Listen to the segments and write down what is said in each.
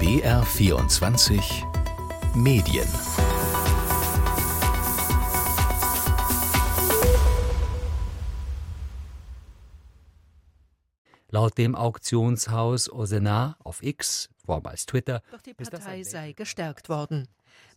BR24 Medien Laut dem Auktionshaus Osena auf X, vormals Twitter, Doch die Partei sei gestärkt worden.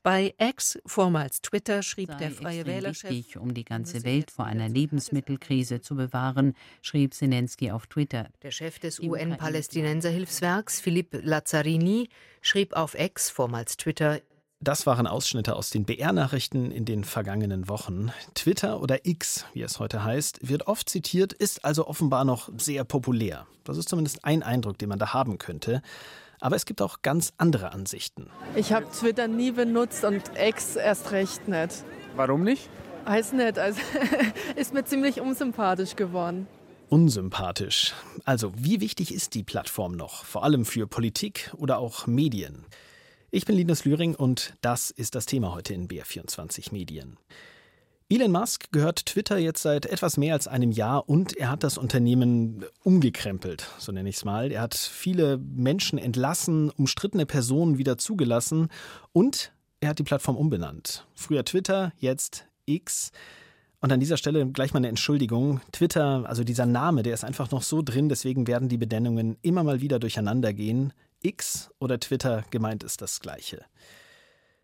Bei X, vormals Twitter, schrieb sei der Freie extrem Wählerchef. wichtig, um die ganze Welt vor einer Lebensmittelkrise zu bewahren, schrieb Zelensky auf Twitter. Der Chef des UN-Palästinenserhilfswerks, Philippe Lazzarini, schrieb auf X, vormals Twitter, Das waren Ausschnitte aus den BR-Nachrichten in den vergangenen Wochen. Twitter oder X, wie es heute heißt, wird oft zitiert, ist also offenbar noch sehr populär. Das ist zumindest ein Eindruck, den man da haben könnte. Aber es gibt auch ganz andere Ansichten. Ich habe Twitter nie benutzt und Ex erst recht nicht. Warum nicht? Weiß nicht, also ist mir ziemlich unsympathisch geworden. Unsympathisch. Also, wie wichtig ist die Plattform noch? Vor allem für Politik oder auch Medien? Ich bin Linus Lühring und das ist das Thema heute in BR24 Medien. Elon Musk gehört Twitter jetzt seit etwas mehr als einem Jahr und er hat das Unternehmen umgekrempelt, so nenne ich es mal. Er hat viele Menschen entlassen, umstrittene Personen wieder zugelassen und er hat die Plattform umbenannt. Früher Twitter, jetzt X. Und an dieser Stelle gleich mal eine Entschuldigung. Twitter, also dieser Name, der ist einfach noch so drin, deswegen werden die Benennungen immer mal wieder durcheinander gehen. X oder Twitter gemeint ist das gleiche.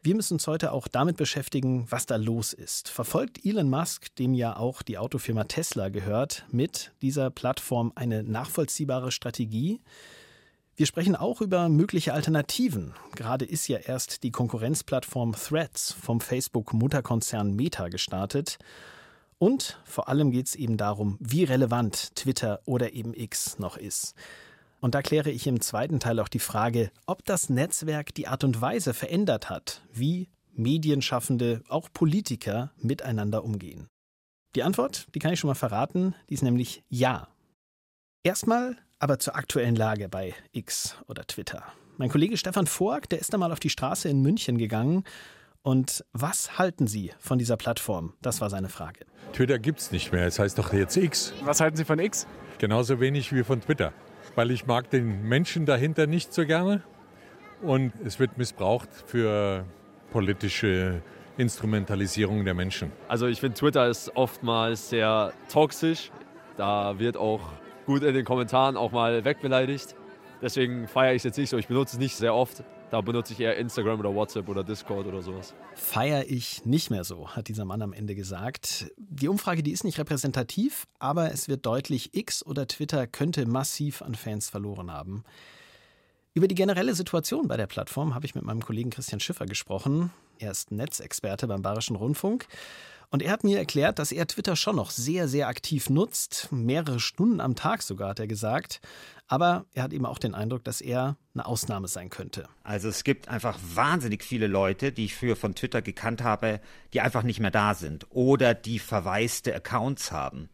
Wir müssen uns heute auch damit beschäftigen, was da los ist. Verfolgt Elon Musk, dem ja auch die Autofirma Tesla gehört, mit dieser Plattform eine nachvollziehbare Strategie? Wir sprechen auch über mögliche Alternativen. Gerade ist ja erst die Konkurrenzplattform Threads vom Facebook-Mutterkonzern Meta gestartet. Und vor allem geht es eben darum, wie relevant Twitter oder eben X noch ist. Und da kläre ich im zweiten Teil auch die Frage, ob das Netzwerk die Art und Weise verändert hat, wie Medienschaffende, auch Politiker miteinander umgehen. Die Antwort, die kann ich schon mal verraten, die ist nämlich ja. Erstmal aber zur aktuellen Lage bei X oder Twitter. Mein Kollege Stefan Fork, der ist da mal auf die Straße in München gegangen. Und was halten Sie von dieser Plattform? Das war seine Frage. Twitter gibt's nicht mehr. Es heißt doch jetzt X. Was halten Sie von X? Genauso wenig wie von Twitter. Weil ich mag den Menschen dahinter nicht so gerne. Und es wird missbraucht für politische Instrumentalisierung der Menschen. Also ich finde, Twitter ist oftmals sehr toxisch. Da wird auch gut in den Kommentaren auch mal wegbeleidigt. Deswegen feiere ich es jetzt nicht so. Ich benutze es nicht sehr oft. Da benutze ich eher Instagram oder WhatsApp oder Discord oder sowas. Feier ich nicht mehr so, hat dieser Mann am Ende gesagt. Die Umfrage, die ist nicht repräsentativ, aber es wird deutlich, X oder Twitter könnte massiv an Fans verloren haben. Über die generelle Situation bei der Plattform habe ich mit meinem Kollegen Christian Schiffer gesprochen. Er ist Netzexperte beim Bayerischen Rundfunk. Und er hat mir erklärt, dass er Twitter schon noch sehr, sehr aktiv nutzt. Mehrere Stunden am Tag sogar, hat er gesagt. Aber er hat eben auch den Eindruck, dass er eine Ausnahme sein könnte. Also es gibt einfach wahnsinnig viele Leute, die ich früher von Twitter gekannt habe, die einfach nicht mehr da sind oder die verwaiste Accounts haben.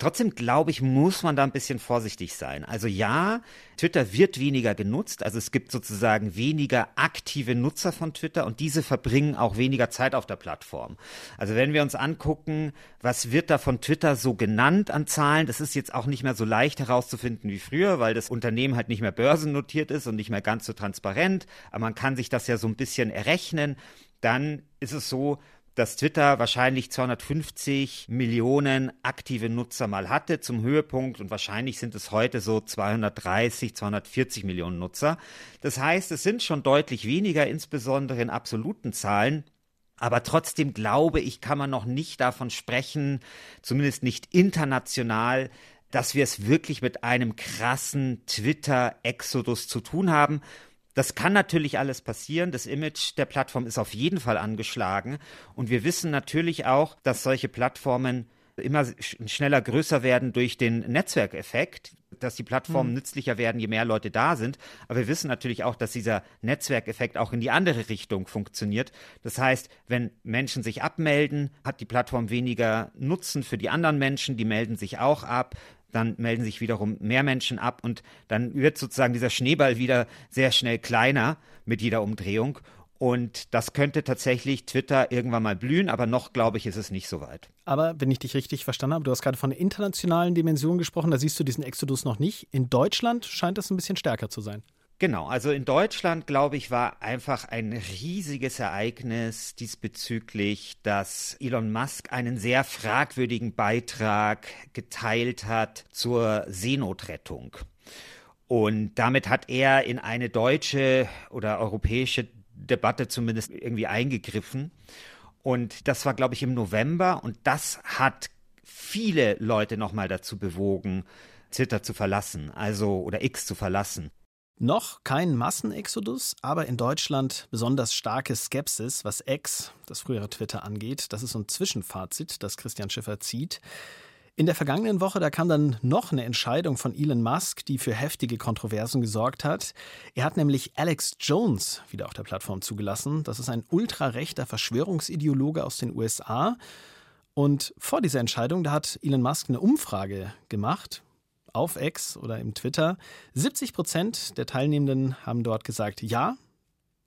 Trotzdem glaube ich, muss man da ein bisschen vorsichtig sein. Also ja, Twitter wird weniger genutzt. Also es gibt sozusagen weniger aktive Nutzer von Twitter und diese verbringen auch weniger Zeit auf der Plattform. Also wenn wir uns angucken, was wird da von Twitter so genannt an Zahlen, das ist jetzt auch nicht mehr so leicht herauszufinden wie früher, weil das Unternehmen halt nicht mehr börsennotiert ist und nicht mehr ganz so transparent. Aber man kann sich das ja so ein bisschen errechnen. Dann ist es so, dass Twitter wahrscheinlich 250 Millionen aktive Nutzer mal hatte zum Höhepunkt und wahrscheinlich sind es heute so 230, 240 Millionen Nutzer. Das heißt, es sind schon deutlich weniger, insbesondere in absoluten Zahlen. Aber trotzdem glaube ich, kann man noch nicht davon sprechen, zumindest nicht international, dass wir es wirklich mit einem krassen Twitter-Exodus zu tun haben. Das kann natürlich alles passieren. Das Image der Plattform ist auf jeden Fall angeschlagen. Und wir wissen natürlich auch, dass solche Plattformen immer schneller größer werden durch den Netzwerkeffekt, dass die Plattformen hm. nützlicher werden, je mehr Leute da sind. Aber wir wissen natürlich auch, dass dieser Netzwerkeffekt auch in die andere Richtung funktioniert. Das heißt, wenn Menschen sich abmelden, hat die Plattform weniger Nutzen für die anderen Menschen, die melden sich auch ab dann melden sich wiederum mehr Menschen ab und dann wird sozusagen dieser Schneeball wieder sehr schnell kleiner mit jeder Umdrehung. Und das könnte tatsächlich Twitter irgendwann mal blühen, aber noch, glaube ich, ist es nicht so weit. Aber wenn ich dich richtig verstanden habe, du hast gerade von internationalen Dimensionen gesprochen, da siehst du diesen Exodus noch nicht. In Deutschland scheint das ein bisschen stärker zu sein. Genau, also in Deutschland, glaube ich, war einfach ein riesiges Ereignis diesbezüglich, dass Elon Musk einen sehr fragwürdigen Beitrag geteilt hat zur Seenotrettung. Und damit hat er in eine deutsche oder europäische Debatte zumindest irgendwie eingegriffen. Und das war, glaube ich, im November. Und das hat viele Leute nochmal dazu bewogen, Twitter zu verlassen, also oder X zu verlassen. Noch kein Massenexodus, aber in Deutschland besonders starke Skepsis, was X, das frühere Twitter, angeht. Das ist so ein Zwischenfazit, das Christian Schiffer zieht. In der vergangenen Woche, da kam dann noch eine Entscheidung von Elon Musk, die für heftige Kontroversen gesorgt hat. Er hat nämlich Alex Jones wieder auf der Plattform zugelassen. Das ist ein ultrarechter Verschwörungsideologe aus den USA. Und vor dieser Entscheidung, da hat Elon Musk eine Umfrage gemacht auf X oder im Twitter. 70 Prozent der Teilnehmenden haben dort gesagt, ja,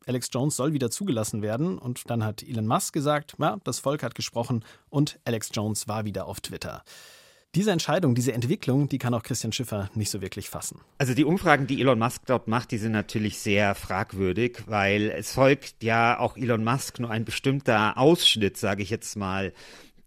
Alex Jones soll wieder zugelassen werden. Und dann hat Elon Musk gesagt, ja, das Volk hat gesprochen und Alex Jones war wieder auf Twitter. Diese Entscheidung, diese Entwicklung, die kann auch Christian Schiffer nicht so wirklich fassen. Also die Umfragen, die Elon Musk dort macht, die sind natürlich sehr fragwürdig, weil es folgt ja auch Elon Musk nur ein bestimmter Ausschnitt, sage ich jetzt mal,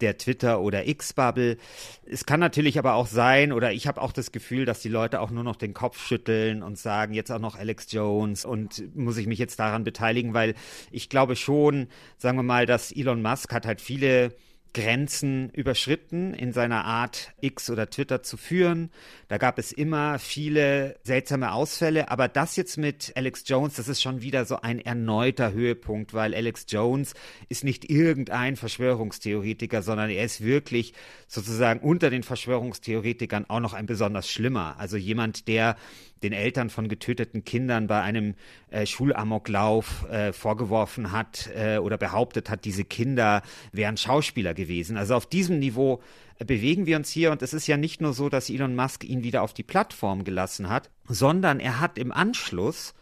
der Twitter- oder X-Bubble. Es kann natürlich aber auch sein, oder ich habe auch das Gefühl, dass die Leute auch nur noch den Kopf schütteln und sagen, jetzt auch noch Alex Jones und muss ich mich jetzt daran beteiligen, weil ich glaube schon, sagen wir mal, dass Elon Musk hat halt viele Grenzen überschritten in seiner Art, X oder Twitter zu führen. Da gab es immer viele seltsame Ausfälle, aber das jetzt mit Alex Jones, das ist schon wieder so ein erneuter Höhepunkt, weil Alex Jones ist nicht irgendein Verschwörungstheoretiker, sondern er ist wirklich sozusagen unter den Verschwörungstheoretikern auch noch ein besonders schlimmer. Also jemand, der den Eltern von getöteten Kindern bei einem äh, Schulamoklauf äh, vorgeworfen hat äh, oder behauptet hat, diese Kinder wären Schauspieler gewesen. Also auf diesem Niveau äh, bewegen wir uns hier und es ist ja nicht nur so, dass Elon Musk ihn wieder auf die Plattform gelassen hat, sondern er hat im Anschluss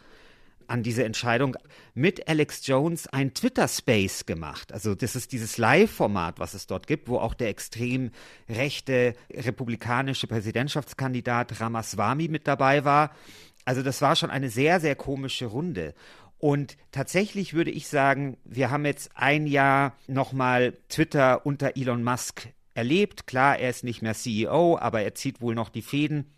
an diese Entscheidung mit Alex Jones ein Twitter-Space gemacht. Also das ist dieses Live-Format, was es dort gibt, wo auch der extrem rechte republikanische Präsidentschaftskandidat Ramaswamy mit dabei war. Also das war schon eine sehr, sehr komische Runde. Und tatsächlich würde ich sagen, wir haben jetzt ein Jahr nochmal Twitter unter Elon Musk erlebt. Klar, er ist nicht mehr CEO, aber er zieht wohl noch die Fäden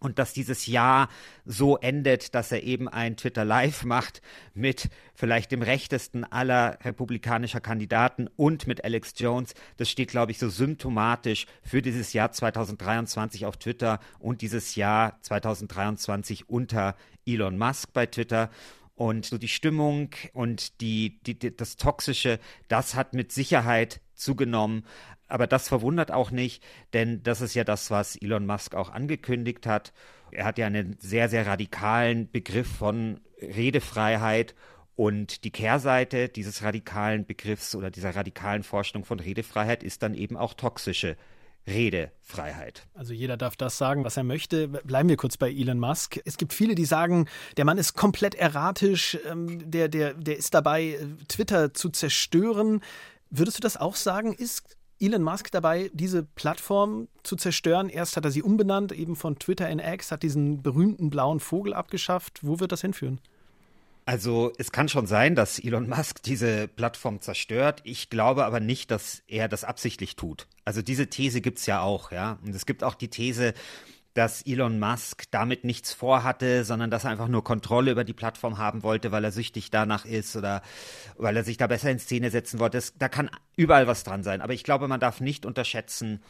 und dass dieses Jahr so endet, dass er eben ein Twitter Live macht mit vielleicht dem rechtesten aller republikanischer Kandidaten und mit Alex Jones. Das steht, glaube ich, so symptomatisch für dieses Jahr 2023 auf Twitter und dieses Jahr 2023 unter Elon Musk bei Twitter. Und so die Stimmung und die, die, das Toxische, das hat mit Sicherheit zugenommen. Aber das verwundert auch nicht, denn das ist ja das, was Elon Musk auch angekündigt hat. Er hat ja einen sehr, sehr radikalen Begriff von Redefreiheit und die Kehrseite dieses radikalen Begriffs oder dieser radikalen Vorstellung von Redefreiheit ist dann eben auch toxische Redefreiheit. Also jeder darf das sagen, was er möchte. Bleiben wir kurz bei Elon Musk. Es gibt viele, die sagen, der Mann ist komplett erratisch, ähm, der, der, der ist dabei, Twitter zu zerstören. Würdest du das auch sagen? Ist Elon Musk dabei, diese Plattform zu zerstören. Erst hat er sie umbenannt, eben von Twitter in X, hat diesen berühmten blauen Vogel abgeschafft. Wo wird das hinführen? Also es kann schon sein, dass Elon Musk diese Plattform zerstört. Ich glaube aber nicht, dass er das absichtlich tut. Also diese These gibt es ja auch, ja. Und es gibt auch die These, dass Elon Musk damit nichts vorhatte, sondern dass er einfach nur Kontrolle über die Plattform haben wollte, weil er süchtig danach ist oder weil er sich da besser in Szene setzen wollte. Das, da kann überall was dran sein. Aber ich glaube, man darf nicht unterschätzen,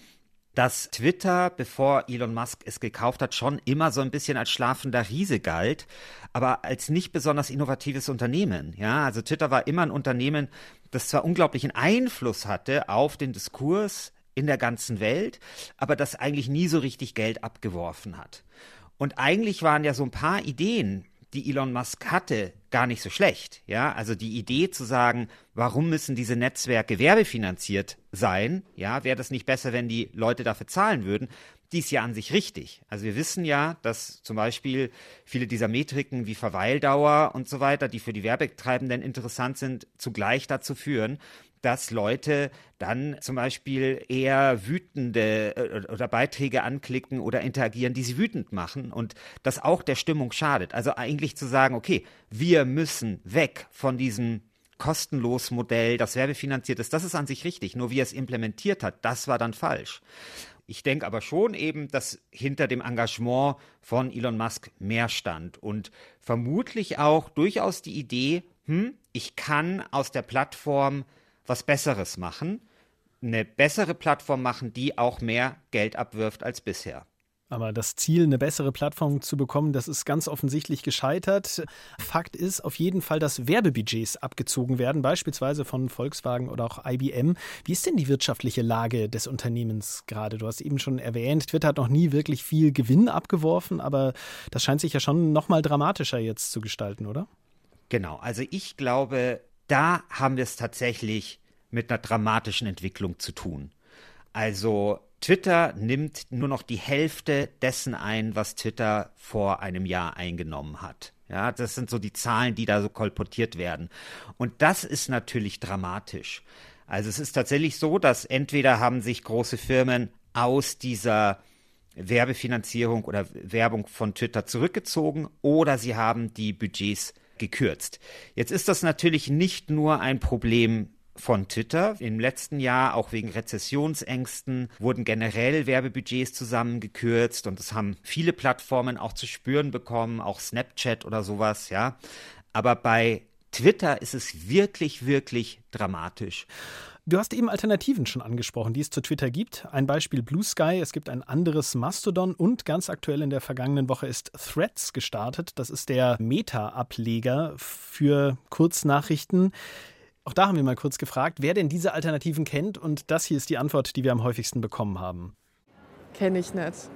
dass Twitter, bevor Elon Musk es gekauft hat, schon immer so ein bisschen als schlafender Riese galt, aber als nicht besonders innovatives Unternehmen. Ja, also Twitter war immer ein Unternehmen, das zwar unglaublichen Einfluss hatte auf den Diskurs in der ganzen Welt, aber das eigentlich nie so richtig Geld abgeworfen hat. Und eigentlich waren ja so ein paar Ideen, die Elon Musk hatte, gar nicht so schlecht. Ja, also die Idee zu sagen, warum müssen diese Netzwerke werbefinanziert sein? Ja, wäre das nicht besser, wenn die Leute dafür zahlen würden? die ist ja an sich richtig. Also wir wissen ja, dass zum Beispiel viele dieser Metriken wie Verweildauer und so weiter, die für die Werbetreibenden interessant sind, zugleich dazu führen, dass Leute dann zum Beispiel eher wütende äh, oder Beiträge anklicken oder interagieren, die sie wütend machen und das auch der Stimmung schadet. Also eigentlich zu sagen, okay, wir müssen weg von diesem kostenlos Modell, das werbefinanziert ist, das ist an sich richtig. Nur wie er es implementiert hat, das war dann falsch. Ich denke aber schon eben, dass hinter dem Engagement von Elon Musk mehr stand und vermutlich auch durchaus die Idee, hm, ich kann aus der Plattform was Besseres machen, eine bessere Plattform machen, die auch mehr Geld abwirft als bisher. Aber das Ziel, eine bessere Plattform zu bekommen, das ist ganz offensichtlich gescheitert. Fakt ist auf jeden Fall, dass Werbebudgets abgezogen werden, beispielsweise von Volkswagen oder auch IBM. Wie ist denn die wirtschaftliche Lage des Unternehmens gerade? Du hast eben schon erwähnt, Twitter hat noch nie wirklich viel Gewinn abgeworfen, aber das scheint sich ja schon noch mal dramatischer jetzt zu gestalten, oder? Genau, also ich glaube, da haben wir es tatsächlich mit einer dramatischen Entwicklung zu tun. Also Twitter nimmt nur noch die Hälfte dessen ein, was Twitter vor einem Jahr eingenommen hat. Ja, das sind so die Zahlen, die da so kolportiert werden. Und das ist natürlich dramatisch. Also es ist tatsächlich so, dass entweder haben sich große Firmen aus dieser Werbefinanzierung oder Werbung von Twitter zurückgezogen oder sie haben die Budgets gekürzt. Jetzt ist das natürlich nicht nur ein Problem von Twitter. Im letzten Jahr, auch wegen Rezessionsängsten, wurden generell Werbebudgets zusammengekürzt und das haben viele Plattformen auch zu spüren bekommen, auch Snapchat oder sowas, ja. Aber bei Twitter ist es wirklich, wirklich dramatisch. Du hast eben Alternativen schon angesprochen, die es zu Twitter gibt. Ein Beispiel Blue Sky, es gibt ein anderes Mastodon und ganz aktuell in der vergangenen Woche ist Threads gestartet. Das ist der Meta-Ableger für Kurznachrichten. Auch da haben wir mal kurz gefragt, wer denn diese Alternativen kennt. Und das hier ist die Antwort, die wir am häufigsten bekommen haben. Kenne ich nicht.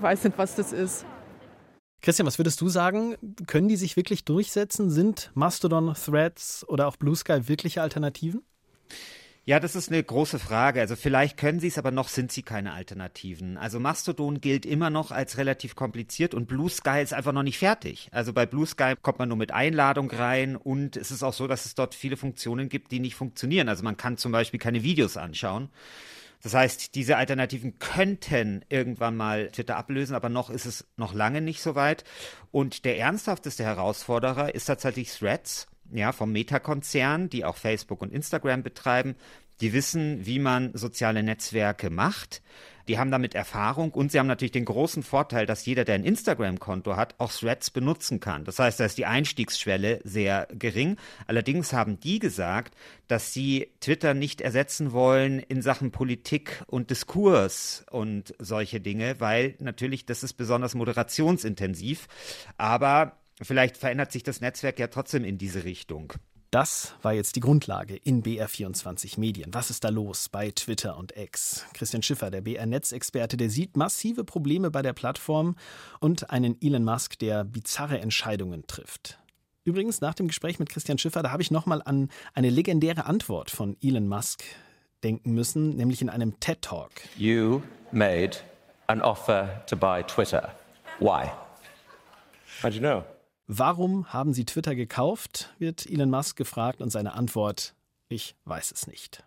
Weiß nicht, was das ist. Christian, was würdest du sagen? Können die sich wirklich durchsetzen? Sind Mastodon, Threads oder auch Blue Sky wirkliche Alternativen? Ja, das ist eine große Frage. Also vielleicht können sie es, aber noch sind sie keine Alternativen. Also Mastodon gilt immer noch als relativ kompliziert und Blue Sky ist einfach noch nicht fertig. Also bei Blue Sky kommt man nur mit Einladung rein und es ist auch so, dass es dort viele Funktionen gibt, die nicht funktionieren. Also man kann zum Beispiel keine Videos anschauen. Das heißt, diese Alternativen könnten irgendwann mal Twitter ablösen, aber noch ist es noch lange nicht so weit. Und der ernsthafteste Herausforderer ist tatsächlich Threads ja, vom Meta-Konzern, die auch Facebook und Instagram betreiben. Die wissen, wie man soziale Netzwerke macht. Die haben damit Erfahrung und sie haben natürlich den großen Vorteil, dass jeder, der ein Instagram-Konto hat, auch Threads benutzen kann. Das heißt, da ist die Einstiegsschwelle sehr gering. Allerdings haben die gesagt, dass sie Twitter nicht ersetzen wollen in Sachen Politik und Diskurs und solche Dinge, weil natürlich das ist besonders moderationsintensiv. Aber Vielleicht verändert sich das Netzwerk ja trotzdem in diese Richtung. Das war jetzt die Grundlage in BR24 Medien. Was ist da los bei Twitter und X? Christian Schiffer, der BR-Netzexperte, der sieht massive Probleme bei der Plattform und einen Elon Musk, der bizarre Entscheidungen trifft. Übrigens, nach dem Gespräch mit Christian Schiffer, da habe ich nochmal an eine legendäre Antwort von Elon Musk denken müssen, nämlich in einem TED Talk. You made an offer to buy Twitter. Why? How'd you know? Warum haben Sie Twitter gekauft? wird Elon Musk gefragt und seine Antwort, ich weiß es nicht.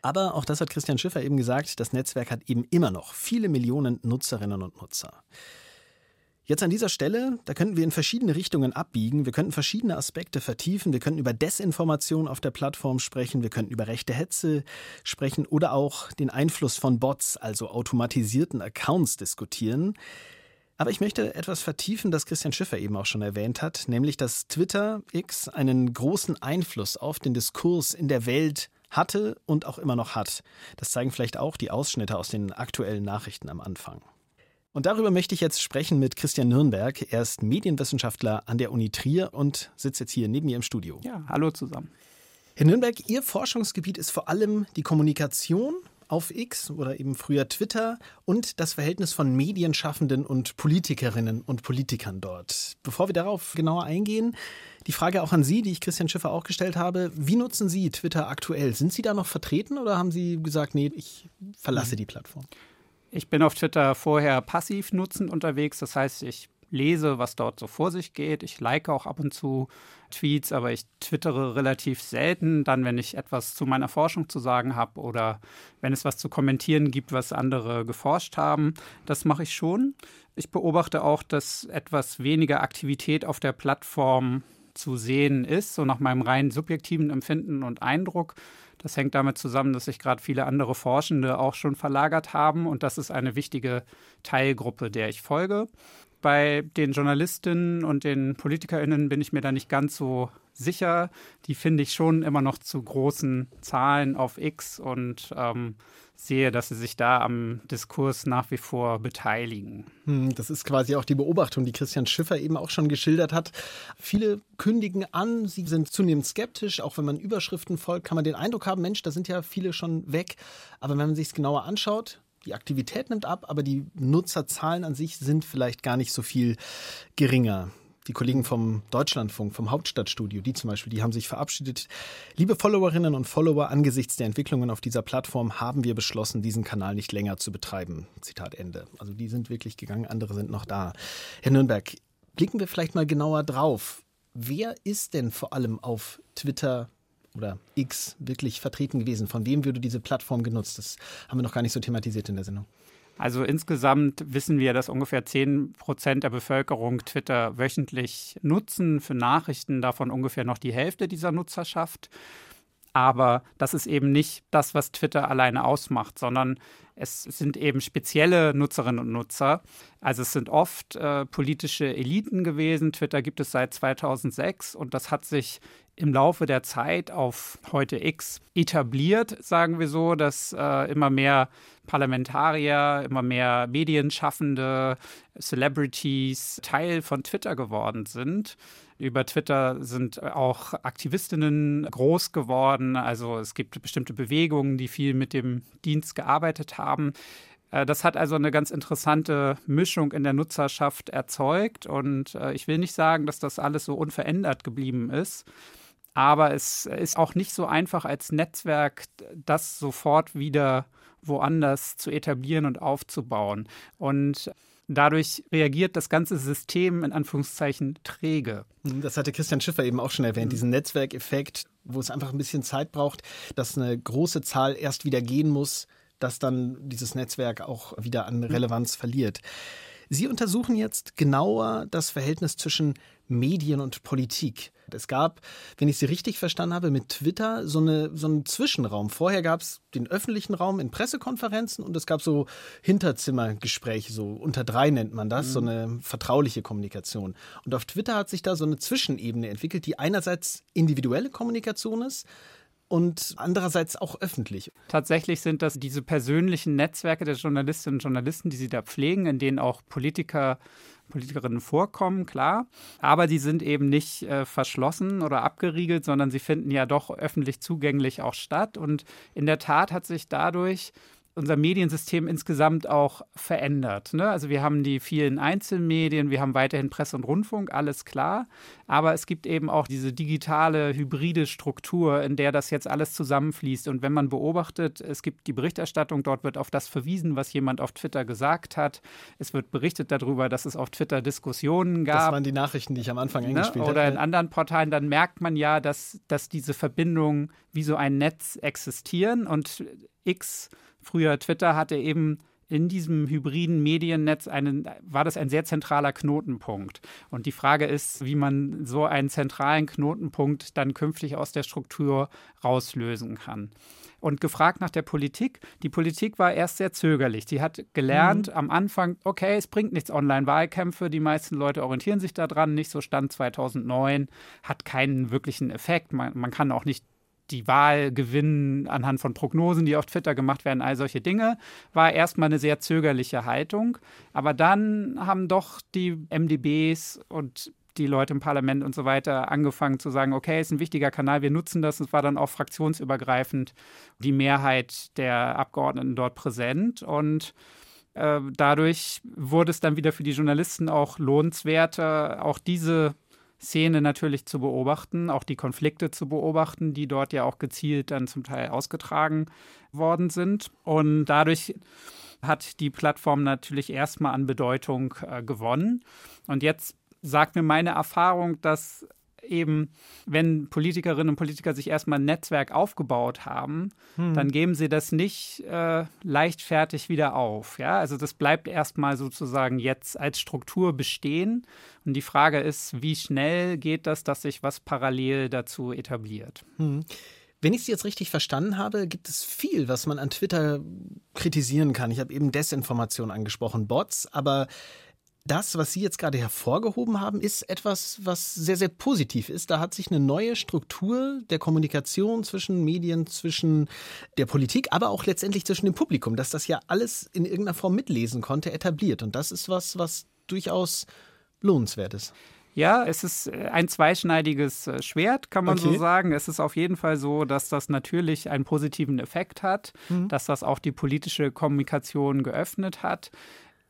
Aber auch das hat Christian Schiffer eben gesagt, das Netzwerk hat eben immer noch viele Millionen Nutzerinnen und Nutzer. Jetzt an dieser Stelle, da könnten wir in verschiedene Richtungen abbiegen, wir könnten verschiedene Aspekte vertiefen, wir könnten über Desinformation auf der Plattform sprechen, wir könnten über rechte Hetze sprechen oder auch den Einfluss von Bots, also automatisierten Accounts diskutieren. Aber ich möchte etwas vertiefen, das Christian Schiffer eben auch schon erwähnt hat, nämlich dass Twitter X einen großen Einfluss auf den Diskurs in der Welt hatte und auch immer noch hat. Das zeigen vielleicht auch die Ausschnitte aus den aktuellen Nachrichten am Anfang. Und darüber möchte ich jetzt sprechen mit Christian Nürnberg. Er ist Medienwissenschaftler an der Uni Trier und sitzt jetzt hier neben mir im Studio. Ja, hallo zusammen. Herr Nürnberg, Ihr Forschungsgebiet ist vor allem die Kommunikation auf X oder eben früher Twitter und das Verhältnis von Medienschaffenden und Politikerinnen und Politikern dort. Bevor wir darauf genauer eingehen, die Frage auch an Sie, die ich Christian Schiffer auch gestellt habe. Wie nutzen Sie Twitter aktuell? Sind Sie da noch vertreten oder haben Sie gesagt, nee, ich verlasse die Plattform? Ich bin auf Twitter vorher passiv nutzend unterwegs. Das heißt, ich lese, was dort so vor sich geht. Ich like auch ab und zu Tweets, aber ich twittere relativ selten. Dann, wenn ich etwas zu meiner Forschung zu sagen habe oder wenn es was zu kommentieren gibt, was andere geforscht haben. Das mache ich schon. Ich beobachte auch, dass etwas weniger Aktivität auf der Plattform zu sehen ist, so nach meinem rein subjektiven Empfinden und Eindruck. Das hängt damit zusammen, dass sich gerade viele andere Forschende auch schon verlagert haben und das ist eine wichtige Teilgruppe, der ich folge. Bei den Journalistinnen und den PolitikerInnen bin ich mir da nicht ganz so sicher. Die finde ich schon immer noch zu großen Zahlen auf X und ähm, sehe, dass sie sich da am Diskurs nach wie vor beteiligen. Hm, das ist quasi auch die Beobachtung, die Christian Schiffer eben auch schon geschildert hat. Viele kündigen an, sie sind zunehmend skeptisch. Auch wenn man Überschriften folgt, kann man den Eindruck haben, Mensch, da sind ja viele schon weg. Aber wenn man sich es genauer anschaut, die Aktivität nimmt ab, aber die Nutzerzahlen an sich sind vielleicht gar nicht so viel geringer. Die Kollegen vom Deutschlandfunk, vom Hauptstadtstudio, die zum Beispiel, die haben sich verabschiedet. Liebe Followerinnen und Follower, angesichts der Entwicklungen auf dieser Plattform haben wir beschlossen, diesen Kanal nicht länger zu betreiben. Zitat Ende. Also die sind wirklich gegangen, andere sind noch da. Herr Nürnberg, blicken wir vielleicht mal genauer drauf. Wer ist denn vor allem auf Twitter oder X wirklich vertreten gewesen? Von wem würde diese Plattform genutzt? Das haben wir noch gar nicht so thematisiert in der Sendung. Also insgesamt wissen wir, dass ungefähr 10 Prozent der Bevölkerung Twitter wöchentlich nutzen, für Nachrichten davon ungefähr noch die Hälfte dieser Nutzerschaft. Aber das ist eben nicht das, was Twitter alleine ausmacht, sondern es sind eben spezielle Nutzerinnen und Nutzer. Also es sind oft äh, politische Eliten gewesen. Twitter gibt es seit 2006 und das hat sich im Laufe der Zeit auf heute X etabliert, sagen wir so, dass äh, immer mehr Parlamentarier, immer mehr Medienschaffende, Celebrities Teil von Twitter geworden sind. Über Twitter sind auch Aktivistinnen groß geworden. Also es gibt bestimmte Bewegungen, die viel mit dem Dienst gearbeitet haben. Äh, das hat also eine ganz interessante Mischung in der Nutzerschaft erzeugt. Und äh, ich will nicht sagen, dass das alles so unverändert geblieben ist. Aber es ist auch nicht so einfach als Netzwerk, das sofort wieder woanders zu etablieren und aufzubauen. Und dadurch reagiert das ganze System in Anführungszeichen träge. Das hatte Christian Schiffer eben auch schon erwähnt, diesen Netzwerkeffekt, wo es einfach ein bisschen Zeit braucht, dass eine große Zahl erst wieder gehen muss, dass dann dieses Netzwerk auch wieder an Relevanz verliert. Sie untersuchen jetzt genauer das Verhältnis zwischen Medien und Politik. Es gab, wenn ich Sie richtig verstanden habe, mit Twitter so, eine, so einen Zwischenraum. Vorher gab es den öffentlichen Raum in Pressekonferenzen und es gab so Hinterzimmergespräche, so unter drei nennt man das, mhm. so eine vertrauliche Kommunikation. Und auf Twitter hat sich da so eine Zwischenebene entwickelt, die einerseits individuelle Kommunikation ist, und andererseits auch öffentlich. Tatsächlich sind das diese persönlichen Netzwerke der Journalistinnen und Journalisten, die sie da pflegen, in denen auch Politiker Politikerinnen vorkommen, klar. Aber die sind eben nicht äh, verschlossen oder abgeriegelt, sondern sie finden ja doch öffentlich zugänglich auch statt. Und in der Tat hat sich dadurch unser Mediensystem insgesamt auch verändert. Ne? Also wir haben die vielen Einzelmedien, wir haben weiterhin Presse und Rundfunk, alles klar. Aber es gibt eben auch diese digitale, hybride Struktur, in der das jetzt alles zusammenfließt. Und wenn man beobachtet, es gibt die Berichterstattung, dort wird auf das verwiesen, was jemand auf Twitter gesagt hat. Es wird berichtet darüber, dass es auf Twitter Diskussionen gab. Das waren die Nachrichten, die ich am Anfang ne? eingespielt habe. Oder in anderen Portalen, dann merkt man ja, dass, dass diese Verbindungen wie so ein Netz existieren und X früher Twitter hatte eben in diesem hybriden Mediennetz einen, war das ein sehr zentraler Knotenpunkt. Und die Frage ist, wie man so einen zentralen Knotenpunkt dann künftig aus der Struktur rauslösen kann. Und gefragt nach der Politik. Die Politik war erst sehr zögerlich. Sie hat gelernt mhm. am Anfang, okay, es bringt nichts Online-Wahlkämpfe. Die meisten Leute orientieren sich daran. Nicht so Stand 2009. Hat keinen wirklichen Effekt. Man, man kann auch nicht die Wahl gewinnen anhand von Prognosen, die auf Twitter gemacht werden, all solche Dinge, war erstmal eine sehr zögerliche Haltung. Aber dann haben doch die MDBs und die Leute im Parlament und so weiter angefangen zu sagen, okay, ist ein wichtiger Kanal, wir nutzen das. Es war dann auch fraktionsübergreifend die Mehrheit der Abgeordneten dort präsent und äh, dadurch wurde es dann wieder für die Journalisten auch lohnenswerter, auch diese Szene natürlich zu beobachten, auch die Konflikte zu beobachten, die dort ja auch gezielt dann zum Teil ausgetragen worden sind. Und dadurch hat die Plattform natürlich erstmal an Bedeutung äh, gewonnen. Und jetzt sagt mir meine Erfahrung, dass eben, wenn Politikerinnen und Politiker sich erstmal ein Netzwerk aufgebaut haben, hm. dann geben sie das nicht äh, leichtfertig wieder auf. Ja? Also das bleibt erstmal sozusagen jetzt als Struktur bestehen. Und die Frage ist, wie schnell geht das, dass sich was parallel dazu etabliert? Hm. Wenn ich Sie jetzt richtig verstanden habe, gibt es viel, was man an Twitter kritisieren kann. Ich habe eben Desinformation angesprochen, Bots, aber das, was Sie jetzt gerade hervorgehoben haben, ist etwas, was sehr, sehr positiv ist. Da hat sich eine neue Struktur der Kommunikation zwischen Medien, zwischen der Politik, aber auch letztendlich zwischen dem Publikum, dass das ja alles in irgendeiner Form mitlesen konnte, etabliert. Und das ist was, was durchaus lohnenswert ist. Ja, es ist äh, ein zweischneidiges äh, Schwert, kann man okay. so sagen. Es ist auf jeden Fall so, dass das natürlich einen positiven Effekt hat, mhm. dass das auch die politische Kommunikation geöffnet hat.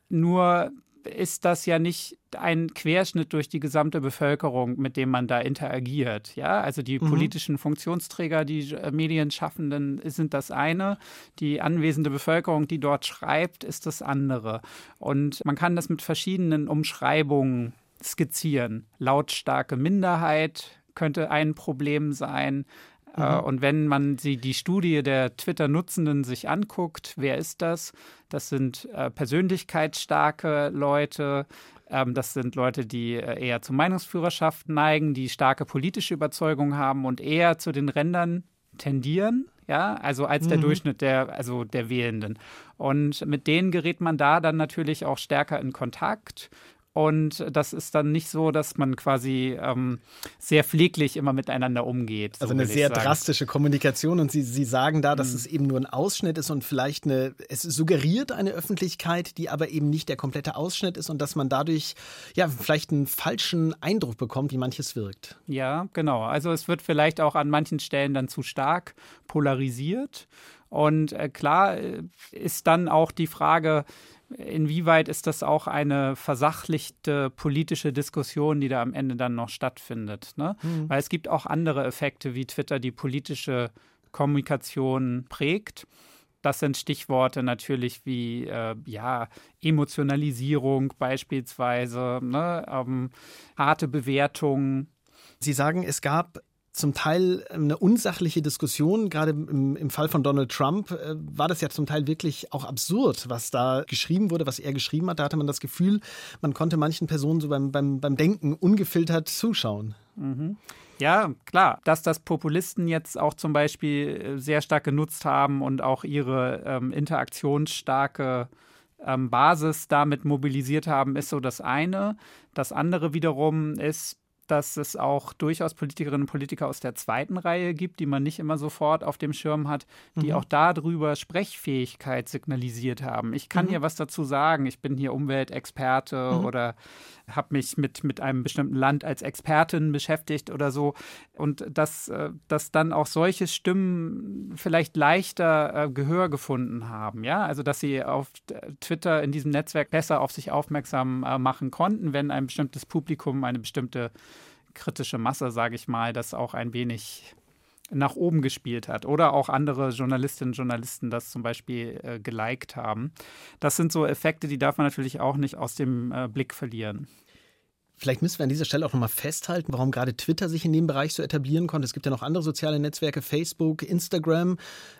Nur ist das ja nicht ein Querschnitt durch die gesamte Bevölkerung, mit dem man da interagiert. Ja, also die mhm. politischen Funktionsträger, die äh, Medienschaffenden sind das eine, die anwesende Bevölkerung, die dort schreibt, ist das andere. Und man kann das mit verschiedenen Umschreibungen skizzieren. Lautstarke Minderheit könnte ein Problem sein. Äh, mhm. Und wenn man sie, die Studie der Twitter-Nutzenden sich anguckt, wer ist das? Das sind äh, persönlichkeitsstarke Leute, ähm, das sind Leute, die äh, eher zur Meinungsführerschaft neigen, die starke politische Überzeugung haben und eher zu den Rändern tendieren. Ja, also als mhm. der Durchschnitt der, also der Wählenden. Und mit denen gerät man da dann natürlich auch stärker in Kontakt. Und das ist dann nicht so, dass man quasi ähm, sehr pfleglich immer miteinander umgeht. So also eine sehr sagen. drastische Kommunikation. Und Sie, Sie sagen da, dass mhm. es eben nur ein Ausschnitt ist und vielleicht eine, es suggeriert eine Öffentlichkeit, die aber eben nicht der komplette Ausschnitt ist und dass man dadurch ja vielleicht einen falschen Eindruck bekommt, wie manches wirkt. Ja, genau. Also es wird vielleicht auch an manchen Stellen dann zu stark polarisiert. Und äh, klar äh, ist dann auch die Frage, Inwieweit ist das auch eine versachlichte politische Diskussion, die da am Ende dann noch stattfindet? Ne? Mhm. Weil es gibt auch andere Effekte, wie Twitter die politische Kommunikation prägt. Das sind Stichworte natürlich wie äh, ja, Emotionalisierung beispielsweise, ne? ähm, harte Bewertungen. Sie sagen, es gab zum Teil eine unsachliche Diskussion. Gerade im, im Fall von Donald Trump äh, war das ja zum Teil wirklich auch absurd, was da geschrieben wurde, was er geschrieben hat. Da hatte man das Gefühl, man konnte manchen Personen so beim, beim, beim Denken ungefiltert zuschauen. Mhm. Ja, klar, dass das Populisten jetzt auch zum Beispiel äh, sehr stark genutzt haben und auch ihre ähm, interaktionsstarke ähm, Basis damit mobilisiert haben, ist so das eine. Das andere wiederum ist, dass es auch durchaus Politikerinnen und Politiker aus der zweiten Reihe gibt, die man nicht immer sofort auf dem Schirm hat, die mhm. auch darüber Sprechfähigkeit signalisiert haben. Ich kann mhm. hier was dazu sagen. Ich bin hier Umweltexperte mhm. oder habe mich mit, mit einem bestimmten Land als Expertin beschäftigt oder so. Und dass, äh, dass dann auch solche Stimmen vielleicht leichter äh, Gehör gefunden haben. Ja, also dass sie auf Twitter in diesem Netzwerk besser auf sich aufmerksam äh, machen konnten, wenn ein bestimmtes Publikum eine bestimmte kritische Masse, sage ich mal, das auch ein wenig nach oben gespielt hat oder auch andere Journalistinnen und Journalisten das zum Beispiel äh, geliked haben. Das sind so Effekte, die darf man natürlich auch nicht aus dem äh, Blick verlieren. Vielleicht müssen wir an dieser Stelle auch nochmal festhalten, warum gerade Twitter sich in dem Bereich so etablieren konnte. Es gibt ja noch andere soziale Netzwerke, Facebook, Instagram.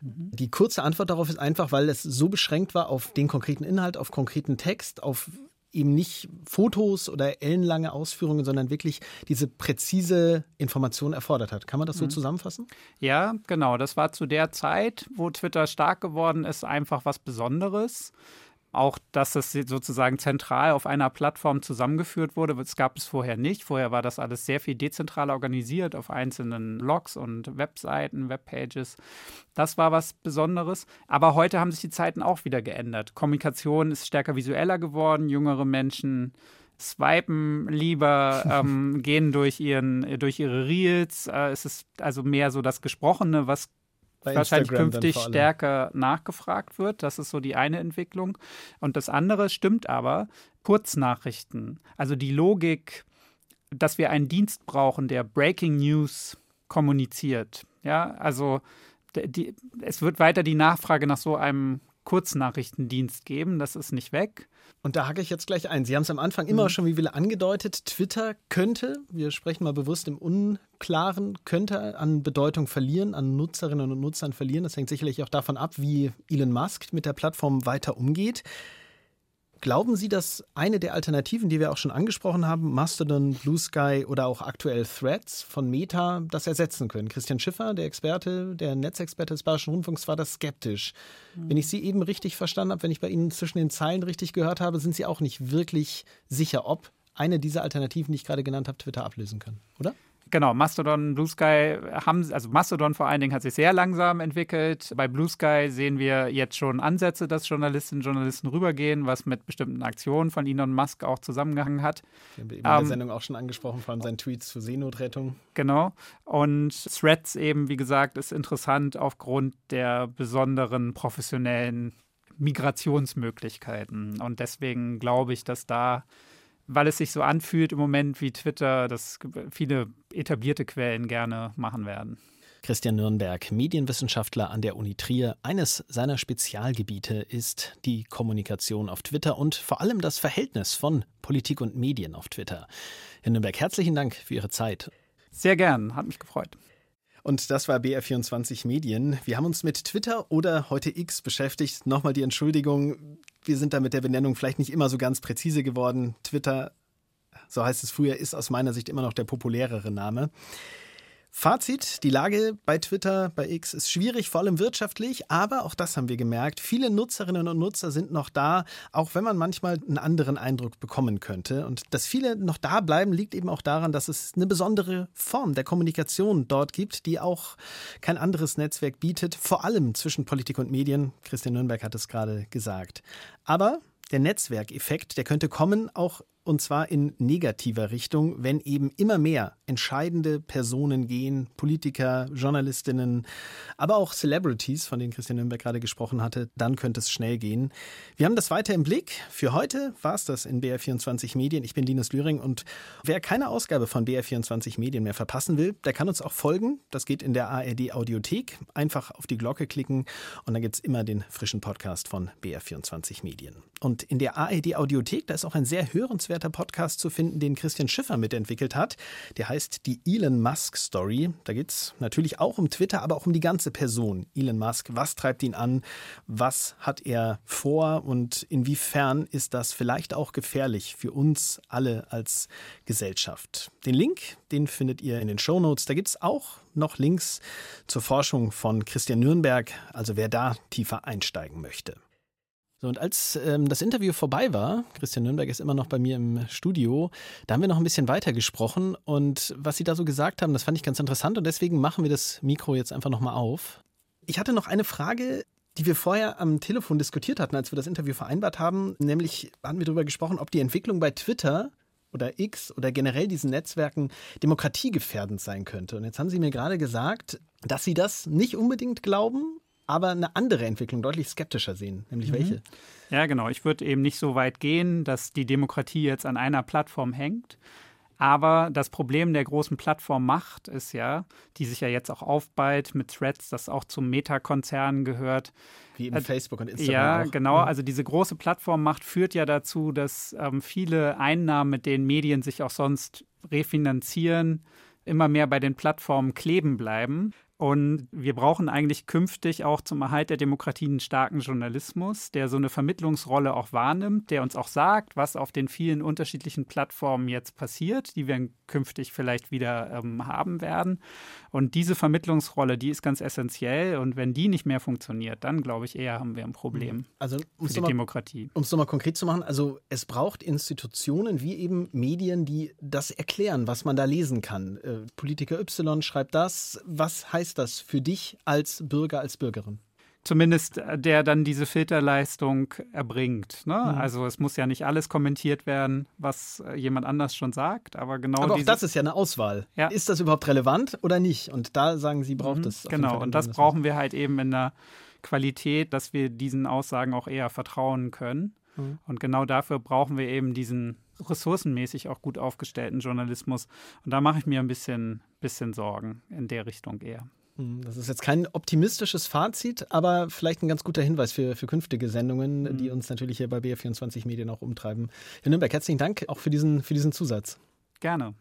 Mhm. Die kurze Antwort darauf ist einfach, weil es so beschränkt war auf den konkreten Inhalt, auf konkreten Text, auf eben nicht Fotos oder ellenlange Ausführungen, sondern wirklich diese präzise Information erfordert hat. Kann man das so mhm. zusammenfassen? Ja, genau. Das war zu der Zeit, wo Twitter stark geworden ist, einfach was Besonderes auch, dass es sozusagen zentral auf einer Plattform zusammengeführt wurde. Das gab es vorher nicht. Vorher war das alles sehr viel dezentraler organisiert auf einzelnen Blogs und Webseiten, Webpages. Das war was Besonderes. Aber heute haben sich die Zeiten auch wieder geändert. Kommunikation ist stärker visueller geworden. Jüngere Menschen swipen lieber, ähm, gehen durch, ihren, durch ihre Reels. Äh, es ist also mehr so das Gesprochene, was wahrscheinlich künftig stärker nachgefragt wird. Das ist so die eine Entwicklung. Und das andere stimmt aber, Kurznachrichten, also die Logik, dass wir einen Dienst brauchen, der Breaking News kommuniziert. Ja, also die, es wird weiter die Nachfrage nach so einem Kurznachrichtendienst geben. Das ist nicht weg. Und da hacke ich jetzt gleich ein. Sie haben es am Anfang immer mhm. schon wie viele angedeutet. Twitter könnte, wir sprechen mal bewusst im Unklaren, könnte an Bedeutung verlieren, an Nutzerinnen und Nutzern verlieren. Das hängt sicherlich auch davon ab, wie Elon Musk mit der Plattform weiter umgeht. Glauben Sie, dass eine der Alternativen, die wir auch schon angesprochen haben, Mastodon, Blue Sky oder auch aktuell Threads von Meta, das ersetzen können? Christian Schiffer, der Experte, der Netzexperte des Bayerischen Rundfunks, war da skeptisch. Mhm. Wenn ich Sie eben richtig verstanden habe, wenn ich bei Ihnen zwischen den Zeilen richtig gehört habe, sind Sie auch nicht wirklich sicher, ob eine dieser Alternativen, die ich gerade genannt habe, Twitter ablösen kann, oder? Genau, Mastodon, Blue Sky haben, also Mastodon vor allen Dingen hat sich sehr langsam entwickelt. Bei Blue Sky sehen wir jetzt schon Ansätze, dass Journalistinnen und Journalisten rübergehen, was mit bestimmten Aktionen von Elon Musk auch zusammengehangen hat. Wir haben eben ähm, in der ähm, Sendung auch schon angesprochen, vor allem seinen Tweets zur Seenotrettung. Genau. Und Threads eben, wie gesagt, ist interessant aufgrund der besonderen professionellen Migrationsmöglichkeiten. Und deswegen glaube ich, dass da weil es sich so anfühlt im Moment wie Twitter, dass viele etablierte Quellen gerne machen werden. Christian Nürnberg, Medienwissenschaftler an der Uni Trier. Eines seiner Spezialgebiete ist die Kommunikation auf Twitter und vor allem das Verhältnis von Politik und Medien auf Twitter. Herr Nürnberg, herzlichen Dank für Ihre Zeit. Sehr gern, hat mich gefreut. Und das war BR24 Medien. Wir haben uns mit Twitter oder heute X beschäftigt. Nochmal die Entschuldigung, wir sind da mit der Benennung vielleicht nicht immer so ganz präzise geworden. Twitter, so heißt es früher, ist aus meiner Sicht immer noch der populärere Name. Fazit, die Lage bei Twitter, bei X ist schwierig, vor allem wirtschaftlich, aber auch das haben wir gemerkt, viele Nutzerinnen und Nutzer sind noch da, auch wenn man manchmal einen anderen Eindruck bekommen könnte. Und dass viele noch da bleiben, liegt eben auch daran, dass es eine besondere Form der Kommunikation dort gibt, die auch kein anderes Netzwerk bietet, vor allem zwischen Politik und Medien. Christian Nürnberg hat es gerade gesagt. Aber der Netzwerkeffekt, der könnte kommen, auch und zwar in negativer Richtung, wenn eben immer mehr entscheidende Personen gehen, Politiker, Journalistinnen, aber auch Celebrities, von denen Christian Nürnberg gerade gesprochen hatte, dann könnte es schnell gehen. Wir haben das weiter im Blick. Für heute war es das in BR24 Medien. Ich bin Linus Lühring und wer keine Ausgabe von BR24 Medien mehr verpassen will, der kann uns auch folgen. Das geht in der ARD Audiothek. Einfach auf die Glocke klicken und dann gibt es immer den frischen Podcast von BR24 Medien. Und in der ARD Audiothek, da ist auch ein sehr hörenswerter hörenswerter Podcast zu finden, den Christian Schiffer mitentwickelt hat. Der heißt die Elon Musk Story. Da geht es natürlich auch um Twitter, aber auch um die ganze Person. Elon Musk, was treibt ihn an? Was hat er vor? Und inwiefern ist das vielleicht auch gefährlich für uns alle als Gesellschaft? Den Link, den findet ihr in den Show Notes. Da gibt es auch noch Links zur Forschung von Christian Nürnberg, also wer da tiefer einsteigen möchte. So, und als ähm, das Interview vorbei war, Christian Nürnberg ist immer noch bei mir im Studio, da haben wir noch ein bisschen weiter gesprochen und was Sie da so gesagt haben, das fand ich ganz interessant und deswegen machen wir das Mikro jetzt einfach nochmal auf. Ich hatte noch eine Frage, die wir vorher am Telefon diskutiert hatten, als wir das Interview vereinbart haben, nämlich hatten wir darüber gesprochen, ob die Entwicklung bei Twitter oder X oder generell diesen Netzwerken demokratiegefährdend sein könnte. Und jetzt haben Sie mir gerade gesagt, dass Sie das nicht unbedingt glauben, aber eine andere Entwicklung deutlich skeptischer sehen. Nämlich mhm. welche? Ja, genau. Ich würde eben nicht so weit gehen, dass die Demokratie jetzt an einer Plattform hängt. Aber das Problem der großen Plattform Macht ist ja, die sich ja jetzt auch aufballt mit Threads, das auch zum Meta-Konzern gehört. Wie eben äh, Facebook und Instagram. Ja, auch. genau. Also diese große Plattformmacht führt ja dazu, dass ähm, viele Einnahmen, mit denen Medien sich auch sonst refinanzieren, immer mehr bei den Plattformen kleben bleiben. Und wir brauchen eigentlich künftig auch zum Erhalt der Demokratie einen starken Journalismus, der so eine Vermittlungsrolle auch wahrnimmt, der uns auch sagt, was auf den vielen unterschiedlichen Plattformen jetzt passiert, die wir künftig vielleicht wieder ähm, haben werden. Und diese Vermittlungsrolle, die ist ganz essentiell. Und wenn die nicht mehr funktioniert, dann glaube ich eher haben wir ein Problem also, für die mal, Demokratie. Um es nochmal konkret zu machen, also es braucht Institutionen wie eben Medien, die das erklären, was man da lesen kann. Äh, Politiker Y schreibt das. Was heißt heißt das für dich als Bürger, als Bürgerin? Zumindest äh, der dann diese Filterleistung erbringt. Ne? Mhm. Also es muss ja nicht alles kommentiert werden, was äh, jemand anders schon sagt, aber genau. Aber auch das ist ja eine Auswahl. Ja. Ist das überhaupt relevant oder nicht? Und da sagen Sie, braucht mhm, es. Genau, und das brauchen wir halt eben in der Qualität, dass wir diesen Aussagen auch eher vertrauen können. Mhm. Und genau dafür brauchen wir eben diesen ressourcenmäßig auch gut aufgestellten Journalismus. Und da mache ich mir ein bisschen, bisschen Sorgen in der Richtung eher. Hm, das ist jetzt kein optimistisches Fazit, aber vielleicht ein ganz guter Hinweis für, für künftige Sendungen, mhm. die uns natürlich hier bei BR24 Medien auch umtreiben. Herr Nürnberg, herzlichen Dank auch für diesen, für diesen Zusatz. Gerne.